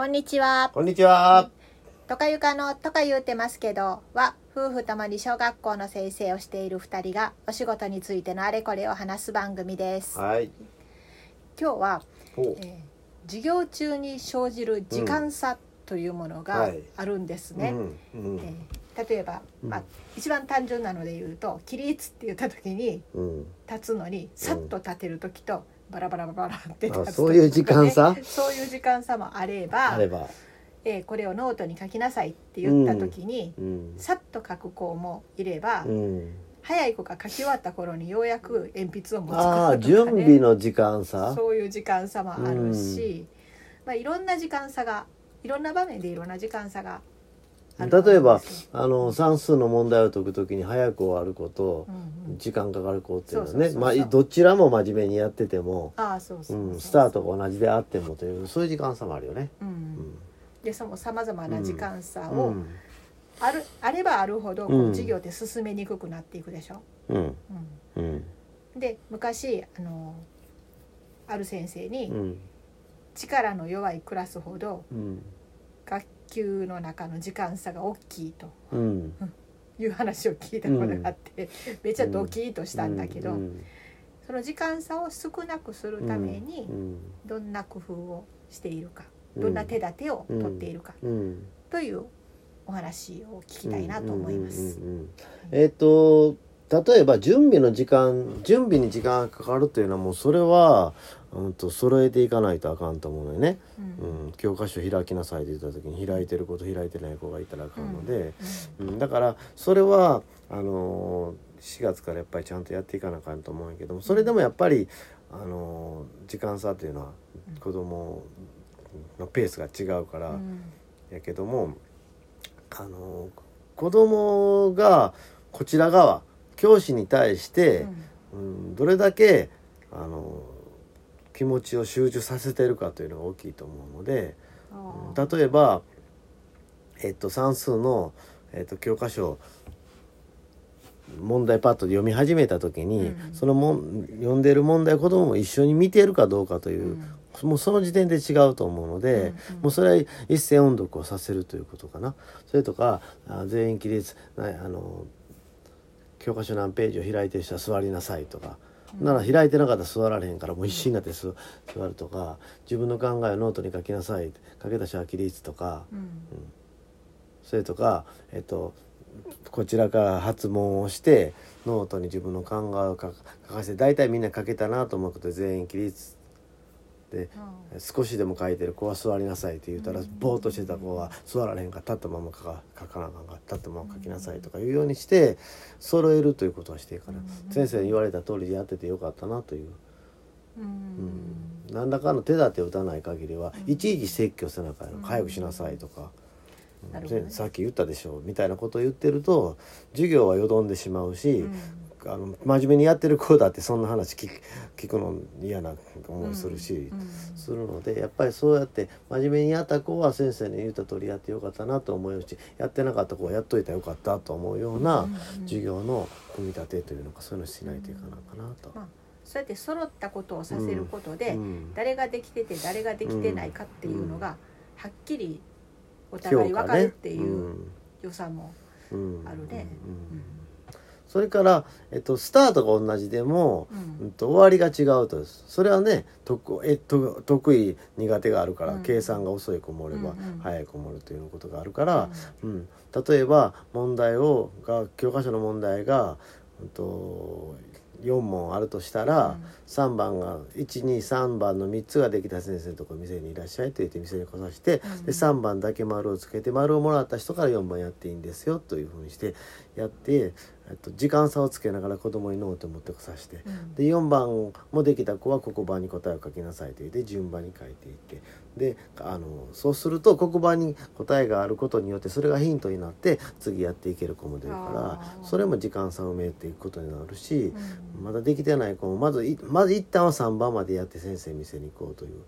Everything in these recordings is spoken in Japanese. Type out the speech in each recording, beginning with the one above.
こんにちは。こんにちは。とかゆかのとか言うてますけどは夫婦ともに小学校の先生をしている二人がお仕事についてのあれこれを話す番組です。はい。今日は、おえー授業中に生じる時間差というものがはいあるんですね。うんうんえー例えば、まあ、一番単純なので言うと起立って言った時にうん。立つのにさっと立てる時とバラバラバラバラって立つ時とかねあそういう時間差？そういう時間差もあればあれば。えーこれをノートに書きなさいって言った時に、うん。さっと書く子もいれば、うん。早い子が書き終わった頃にようやく鉛筆を持つ子とあか、あ、ね、準備の時間差？そういう時間差もあるし、まあ、いろんな時間差がいろんな場面でいろんな時間差が例えばあの算数の問題を解くときに早く終わる子と時間かかる子っていうのはねまあどちらも真面目にやってても、スタートが同じであってもというそういう時間差もあるよね。う、うん。んでそのさまざまな時間差をうん。ある、あればあるほどこううん授業って進めにくくなっていくでしょ？うで昔あのある先生に、うん。力の弱いクラスほどうん学級の中の時間差が大きいとうん。いう話を聞いたことがあって、めっちゃドキッとしたんだけど、うん。その時間差を少なくするためにうん。どんな工夫をしているか、うんどんな手立てを取っているかうん。というお話を聞きたいなと思います。えっ、と例えば準備の時間準備に時間がかかるというのはもうそれは、うん、と揃えていかないとあかんと思うのよね、うん。うん、教科書開きなさいって言った時に開いてる子と開いてない子がいたらあかんので、うんうんだからそれはあのー4月からやっぱりちゃんとやっていかなあかんと思うんやけどもそれでもやっぱり、あのー時間差っていうのは子供のペースが違うから。うん。やけどもあの子供がこちら側教師に対して、うん、どれだけあの気持ちを集中させてるかというのが大きいと思うので、例えば、えっと、算数の、えっと、教科書問題パッと読み始めた時に、うんそのもん読んでる問題を子供も一緒に見ているかどうかという、うん。もうその時点で違うと思うので、うんうん。もうそれは一斉音読をさせるということかな。それとかあ全員起立なあの教科書何ページを開いてる人は座りなさいとか、なら開いてなかったら座られへんからもう必死になってす座るとか自分の考えをノートに書きなさい書けた人は起立とかうん。それとかえっとこちらから発問をしてノートに自分の考えを書か書かせて大体みんな書けたなと思うとこで全員起立で少しでも書いてる子は座りなさいって言ったらぼーっとしてた子は座られへんから立ったまま書か書かなあかんから立ったまま書きなさいとかいうようにして揃えるということをしてから先生に言われた通りでやっててよかったなという、ううん。ん、何らかの手立てを打たない限りはいちいち説教せなあかんの早くしなさいとか。ね。さっき言ったでしょみたいなことを言ってると授業はよどんでしまうし、うんあの真面目にやってる子だってそんな話聞く聞くの嫌な思いするし、うんするのでやっぱりそうやって真面目にやった子は先生に言った通りやってよかったなと思うしやってなかった子はやっといたらよかったと思うような授業の組み立てというのかそういうのをしないといかなかなと。まあそうやって揃ったことをさせることで、うん。誰ができてて誰ができてないかっていうのがはっきりお互い分かるっていう良さもうん。あるね。うんそれから、えっと、スタートが同じでも、うん。うんと終わりが違うとそれはね得えと得意苦手があるから、うん。計算が遅い子もおれば、うんうん。早い子もおるということがあるから、うん。例えば問題をが教科書の問題が、うん、と4問あるとしたら、うん。3番が123番の3つができた先生のとこ店にいらっしゃいと言って店に来させて、うん。で3番だけ丸をつけて丸をもらった人から4番やっていいんですよというふうにしてやって、えっと、時間差をつけながら子供にノートを持ってこさせて。うん。で4番もできた子は黒板に答えを書きなさいと言って順番に書いていってであのそうすると黒板に答えがあることによってそれがヒントになって次やっていける子も出るかあらー。それも時間差を埋めていくことになるしうん。まだできてない子もまずいまず一旦は3番までやって先生見せに行こうという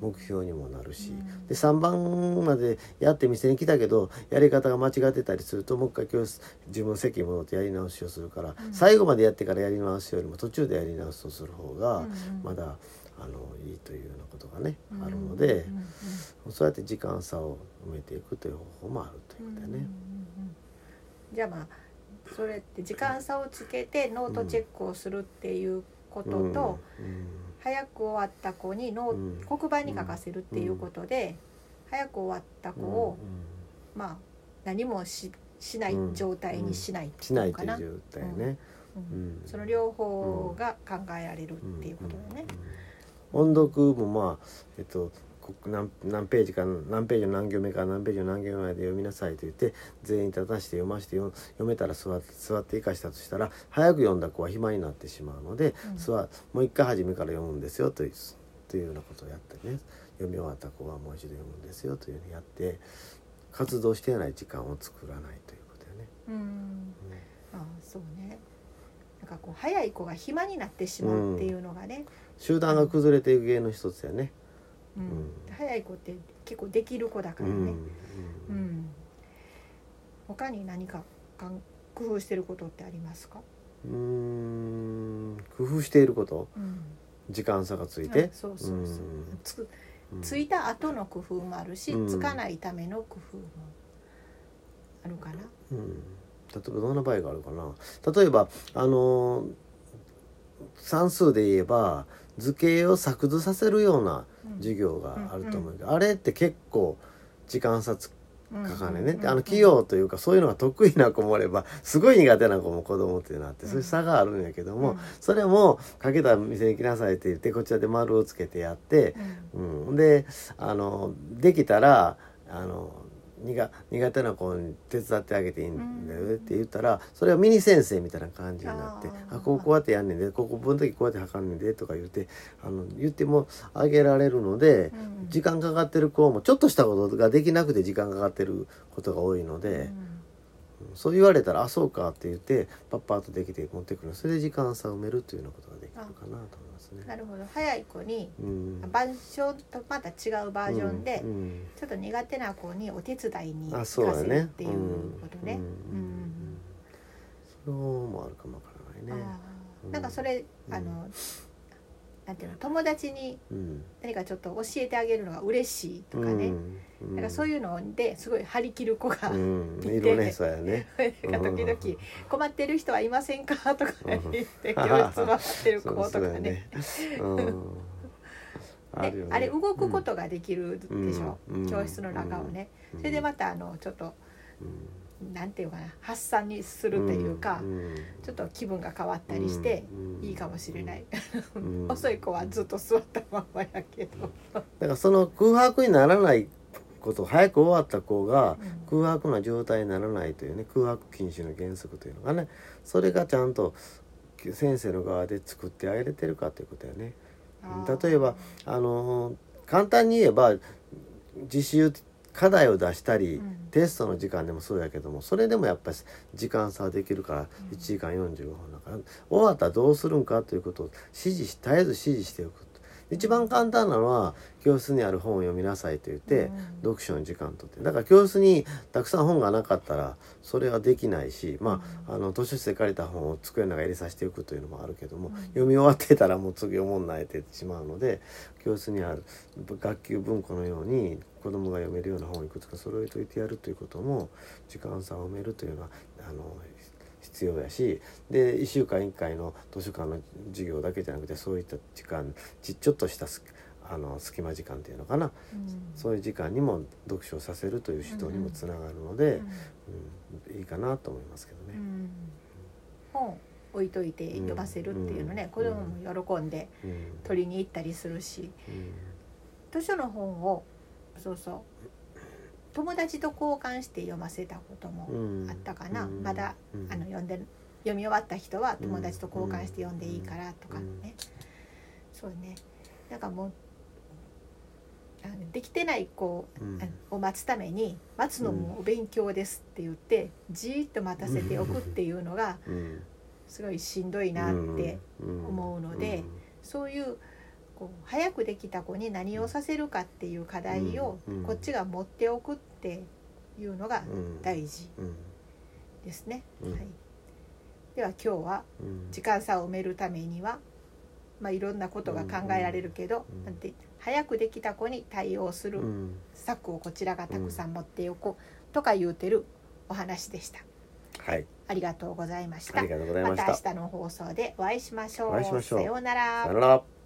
目標にもなるしうん。で3番までやって店に来たけどやり方が間違ってたりするともう一回教室自分の席に戻ってやり直しをするから、うん。最後までやってからやり直しよりも途中でやり直しをする方がまだあのいいというようなことがね、うんあるので、うんそうやって時間差を埋めていくという方法もあるということだね。じゃあまあそれって時間差をつけてノートチェックをするっていうことと、早く終わった子にノーうん。黒板に書かせるっていうことで、早く終わった子を、まあ何もししない状態にしないってしないいうのかな、という状態ね。うんうんその両方が考えられるっていうことだね。音読もまあえっとこ何何ページか何ページの何行目から何ページの何行目まで読みなさいと言って全員立たして読まして読読めたら座って座って生かしたとしたら早く読んだ子は暇になってしまうので、うん座もう一回初めから読むんですよというというようなことをやってね読み終わった子はもう一度読むんですよというふうにやって活動していない時間を作らないということよね。うん。ああそうね。なんかこう早い子が暇になってしまうっていうのがね、集団が崩れていく原因の一つやね。うん。うん早い子って結構できる子だかうん。らね、うん。他に何か工夫してることってありますか、うーん。工夫していること。うん、時間差がついて。あそうそうそう、うん。つうんついた後の工夫もあるし、うん。つかないための工夫もあるかな。うん、例えばどんな場合があるかな。例えばあのー算数で言えば図形を作図させるような授業があると思うけど、あれって結構時間差つかねんね、であの器用というかそういうのが得意な子もおればすごい苦手な子も子供っていうのがあってそういう差があるんやけども、うん。それも「かけた店に行きなさい」って言ってこちらで丸をつけてやって、うん、であのできたらあの苦苦手な子に手伝ってあげていいんだよって言ったらそれはミニ先生みたいな感じになって「あこうこうやってやんねんでここ分の時こうやって測んねんで」とか言ってあの言ってもあげられるのでうん。時間かかってる子もちょっとしたことができなくて時間かかってることが多いので。そう言われたら「あそうか」って言ってパッパッとできて持ってくる。それで時間差を埋めるというようなことができるかなとますね。なるほど。早い子にうん。バージョンとまた違うバージョンで、うんうん。ちょっと苦手な子にお手伝いにあ行かせるっていうことね。それもあるかもわからないね。なんかそれ、うん。あのなんていうの友達にうん。何かちょっと教えてあげるのが嬉しいとかね、うん。なんかそういうのですごい張り切る子が、うん、て。いるねそうやね。なんか時々「困ってる人はいませんか?」とか言ってうん。教室回ってる子とかね。ね。であれ動くことができるでしょ、うん。教室の中をね、うん。それでまたあのちょっとうんなんていうかな発散にするというか、んちょっと気分が変わったりしてうんいいかもしれない、うん。遅い子はずっと座ったままやけど、だからその空白にならないこと早く終わった子がうん。空白な状態にならないというね空白禁止の原則というのがねそれがちゃんと先生の側で作ってあげれてるかということやね。例えばあの簡単に言えば自習課題を出したり、うん。テストの時間でもそうやけどもそれでもやっぱり時間差はできるからうん。1時間45分だから、終わったらどうするんかということを指示し絶えず指示しておく一番簡単なのは教室にある本を読みなさいと言って、うん。読書の時間とって。だから教室にたくさん本がなかったらそれはできないしまあ,、あの図書室で借りた本を机の中に入れさせておくというのもあるけども、うん。読み終わってたらもう次読もんないってしまうので教室にある学級文庫のように子供が読めるような本をいくつか揃えといてやるということも時間差を埋めるというのはあの必要やしで1週間1回の図書館の授業だけじゃなくてそういった時間ちちょっとしたすあの隙間時間っていうのかな。うん。そういう時間にも読書をさせるという指導にもつながるので、うんうん。いいかなと思いますけどね。うん。本置いといて読ませるっていうのね、うん子供も喜んでうん。取りに行ったりするし。うん。図書の本をそうそう友達と交換して読ませたこともうん。あったかな、うん。まだうん。あの読んで読み終わった人は友達と交換して読んでいいからとかね、そうね。なんかもうあのできてない子うん。を待つために待つのもお勉強ですって言ってじーっと待たせておくっていうのがうん。すごいしんどいなって思うのでそういうこう早くできた子に何をさせるかっていう課題をうん。こっちが持っておくっていうのがうん。大事うん。ですね。うん。はい、では今日はうん。時間差を埋めるためにはまあ、いろんなことが考えられるけど、うん。なんて早くできた子に対応するうん。策をこちらがたくさん持っておこうとか言うてるお話でした。はい。ありがとうございました。また。た明日の放送でお会いしましょう。しましょう。さようなら。さよなら